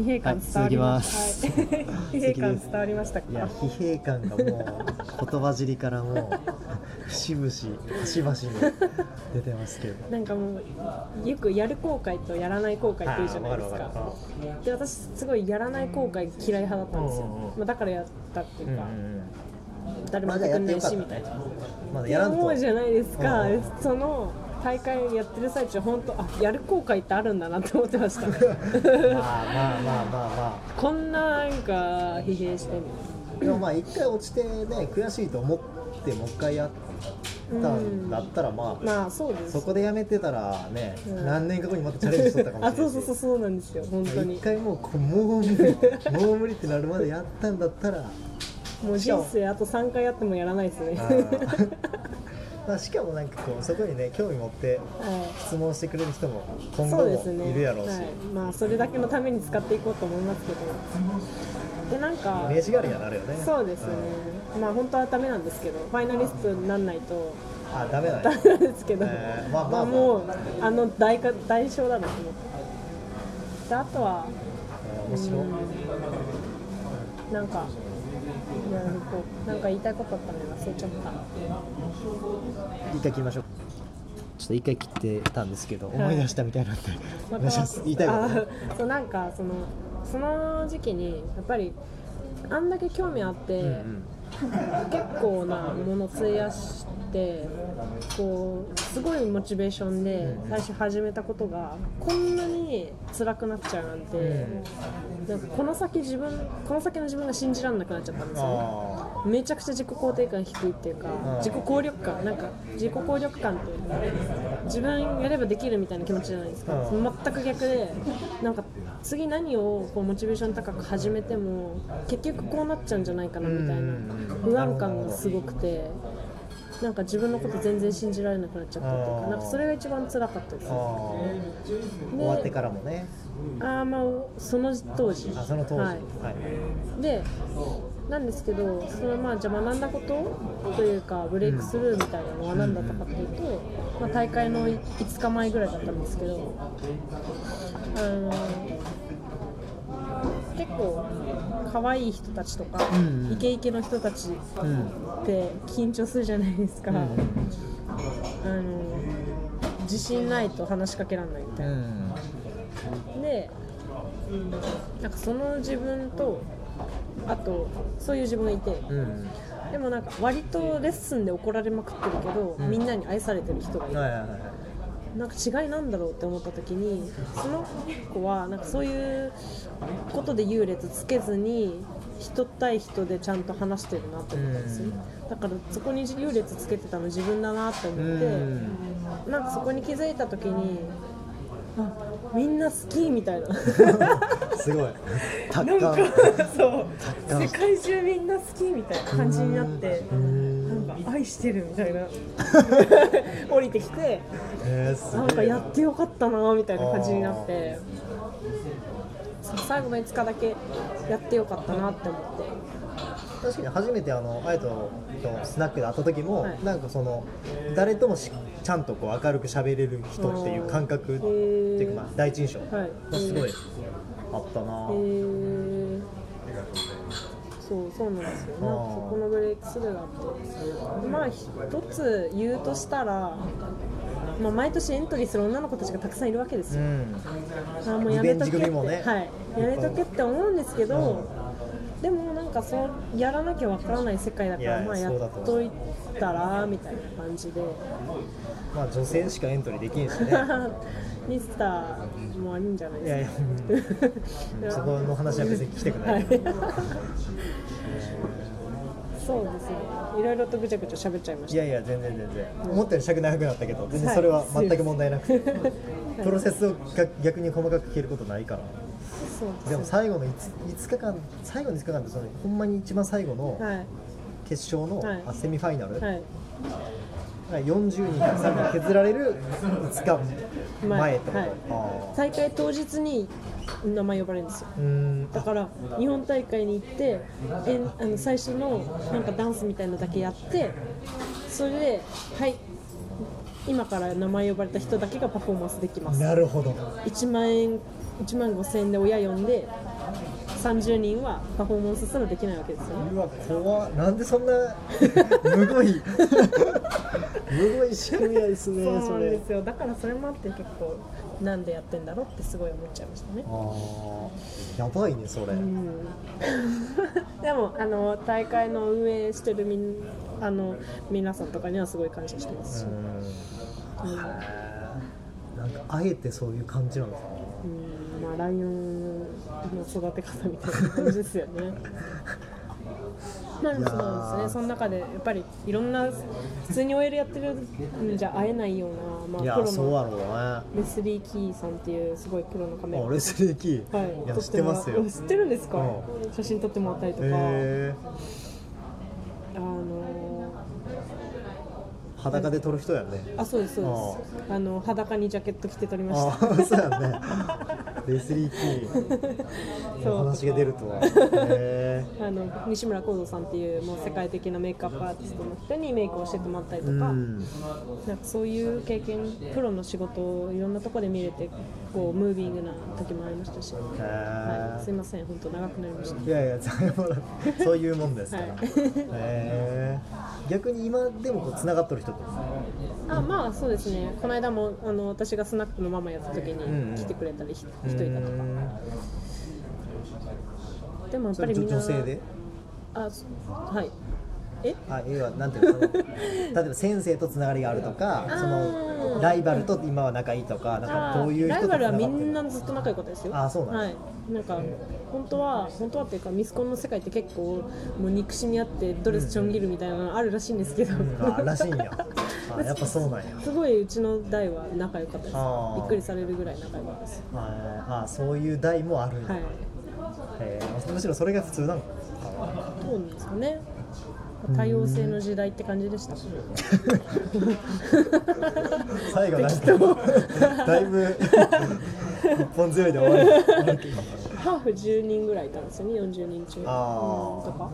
疲弊感伝わりました、はい、疲弊感伝わりましたかいや疲弊感がもう言葉尻からもう節々端々に出てますけど。なんかもうよくやる後悔とやらない後悔って言うじゃないですか。で私すごいやらない後悔嫌い派だったんですよ、まあ、だからやったっていうか、誰もやってくんないしみたいな。まだやらんと。思うじゃないですか、うん。その大会やってる最中本当あやる後悔ってあるんだなって思ってました。まあまあまあまあ。まこんななんか疲弊してみあでもまあ一回落ちてね悔しいと思ってもう一回やったんだったらまあ、まあそうです。そこでやめてたらね、うん。何年か後にまたチャレンジしとったかもあしれない。そうそうそうそうなんですよ本当に。一回もうこうもう無理もう無理ってなるまでやったんだったら。もう人生あと3回やってもやらないですねまあしかもなんかこうそこにね興味持っては質問してくれる人も今い、後もそうですね。いるやろうし、はい、まあそれだけのために使っていこうと思いますけど。でなんかイメージ代わりにはなるよね。そうですね、まあ本当はダメなんですけどファイナリストにならないと。うんあダメなんですけど、えーまあまあまあ。もうあの代価代償だなと思って。であとは面白い、うん。なんかいやこうなんか言いたいことあったのに忘れちゃった。一回切りましょう。ちょっと一回切ってたんですけど、思い出したみたいなんで、おま言いたいこと。ねあそうなんかそのその時期にやっぱりあんだけ興味あって、うんうん結構なもの費やしてこうすごいモチベーションで最初始めたことがこんなに辛くなっちゃうなんて、なんかこの先自分この先の自分が信じられなくなっちゃったんですよね。あめちゃくちゃ自己肯定感低いっていうかん。自己効力感なんか自己効力感っていうか自分やればできるみたいな気持ちじゃないですか、うん。全く逆でなんか次何をこうモチベーション高く始めても結局こうなっちゃうんじゃないかなみたいなうん。不安感がすごくてなんか自分のこと全然信じられなくなっちゃったっていうかなんかそれが一番辛かったですあー終わってからもねあーまあその当時。あその当時。ははい。い、でなんですけどそのまあじゃあ学んだことというかブレイクスルーみたいなのは何だったかっていうと、まあ、大会の5日前ぐらいだったんですけどあの結構可愛い人たちとか、うんうん。イケイケの人たちうんって緊張するじゃないですか、うん。あの自信ないと話しかけられないみたいな。うんでなんかその自分とあとそういう自分がいて。うん。でもなんか割とレッスンで怒られまくってるけど、うん。みんなに愛されてる人がいる、はいはいはいなんか違いなんだろうって思った時にその子はなんかそういうことで優劣つけずに人対人でちゃんと話してるなって思ったんですよ、だからそこに優劣つけてたの自分だなって思って、うん。なんかそこに気づいた時にあみんな好きみたいな。すごい。達なん観。かそう。感世界中みんな好きみたいな感じになってうんなんか愛してるみたいな。降りてきてえー、すなんかやってよかったなみたいな感じになって。最後の5日だけやってよかったなって思って確かに初めてあのあやととスナックで会った時も、はい。なんかその誰ともしちゃんとこう明るく喋れる人っていう感覚っていうかまあ第一印象。はい。がすごいあったな、へー。そうそうなんですよなんかそこのブレイクスルーがあってまあ一つ言うとしたら、まあ、毎年エントリーする女の子たちがたくさんいるわけですよ、うん。あもうやめとけって、ね。はい、やめとけって思うんですけど、でもなんかそうやらなきゃわからない世界だからいやまあやっといたらみたいな感じで。まあ女性しかエントリーできんしね。ミスターもあるんじゃないいやいでや、すかうん。そこの話は別に聞きたくない、はい。そうですね。いろいろとぐちゃぐちゃ喋っちゃいました。いやいや全然全然。思ったより尺長くなったけど全然それは全く問題なくて、プロセスをが逆に細かく聞けることないからでも最後の 5, 5日間最後の5日間ってそのほんまに一番最後のはい。決勝の、はい。あセミファイナル、はい。40人103人削られる5日前。ってこと、はい。あ大会当日に名前呼ばれるんですよ。だから日本大会に行ってえんあの最初のなんかダンスみたいのだけやってそれではい。今から名前呼ばれた人だけがパフォーマンスできます。なるほど。1万円1万5千円で親呼んで30人はパフォーマンスすらできないわけですよね。うわ怖っ。なんでそんな むごいむごい仕組みやですねそうなんですよ。だからそれもあって結構なんでやってんだろうってすごい思っちゃいましたね。あーやばいねそれ、うん。でもあの大会の運営してるみんあの皆さんとかにはすごい感謝してますし、うん。なんかあえてそういう感じなんですか？うんまあ、ライオンの育て方みたいな感じですよね。まあ、いやー。そうですね、その中でやっぱりいろんな普通に OL やってるんじゃ会えないような、いまあ、プロやそうやのレスリー・キーさんっていうすごいプロのカメラ。あレスリーキー、はい、いや撮知ってますよ。知ってるんですか、う写真撮ってもらったりとか、へあのー裸で撮る人やね。あそうですそうです。あの裸にジャケット着て撮りましあた。あそうやね。レスリーキーの話が出るとは。へあの西村光三さんっていうもう世界的なメイクアップアーティストの人にメイクを教えてもらったりとか、なんかそういう経験プロの仕事をいろんなところで見れてこうムービングな時もありましたし、へはい、ーすいません本当長くなりました。いやいやそういうもんですから、はい。へー逆に今でもこう繋がっとる人ってあまあそうですね。この間もあの私がスナックのママやった時に来てくれたりひ人いたとかでもやっぱりみんな女性で？あそはい。えあ要はなんていうの 例えば先生とつながりがあるとかそあのーライバルと今は仲いいとかなんかどういうライバルはみんなずっと仲良かったですよあそうなんはい。なんか本当は本当はっていうかミスコンの世界って結構もう憎しみあってドレスちょん切るみたいなのあるらしいんですけど、あらしいんや。あやっぱそうなんや。すごいうちの代は仲良かったです。びっくりされるぐらい仲良かったです。ああそういう代もあるんや、はい。むしろそれが普通なのかどうなんですかね多様性の時代って感じでした？最後なんかだいぶ一本強いで終わる。ハーフ10人ぐらいいたんですよね40人中。あとか。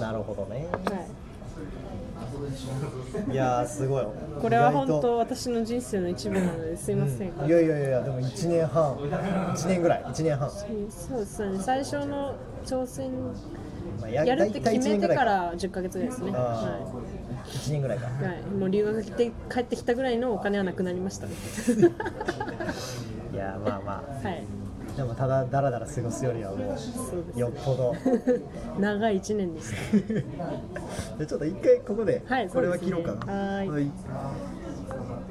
なるほどね。はい。いやーすごい。これは本当私の人生の一部なのですいません、いやいやいやでも1年半。1年ぐらい。1年半、うんそうですね。最初の挑戦まあ、やるって決めてから10ヶ月ぐらいですね。あは1年ぐらいか。い、はい、もう留学して帰ってきたぐらいのお金はなくなりました。ね いやまあまはい。あでもただだらだら過ごすよりはもそうよっぽど。長い1年でした。でちょっと一回ここではいこれは切ろうかな。はい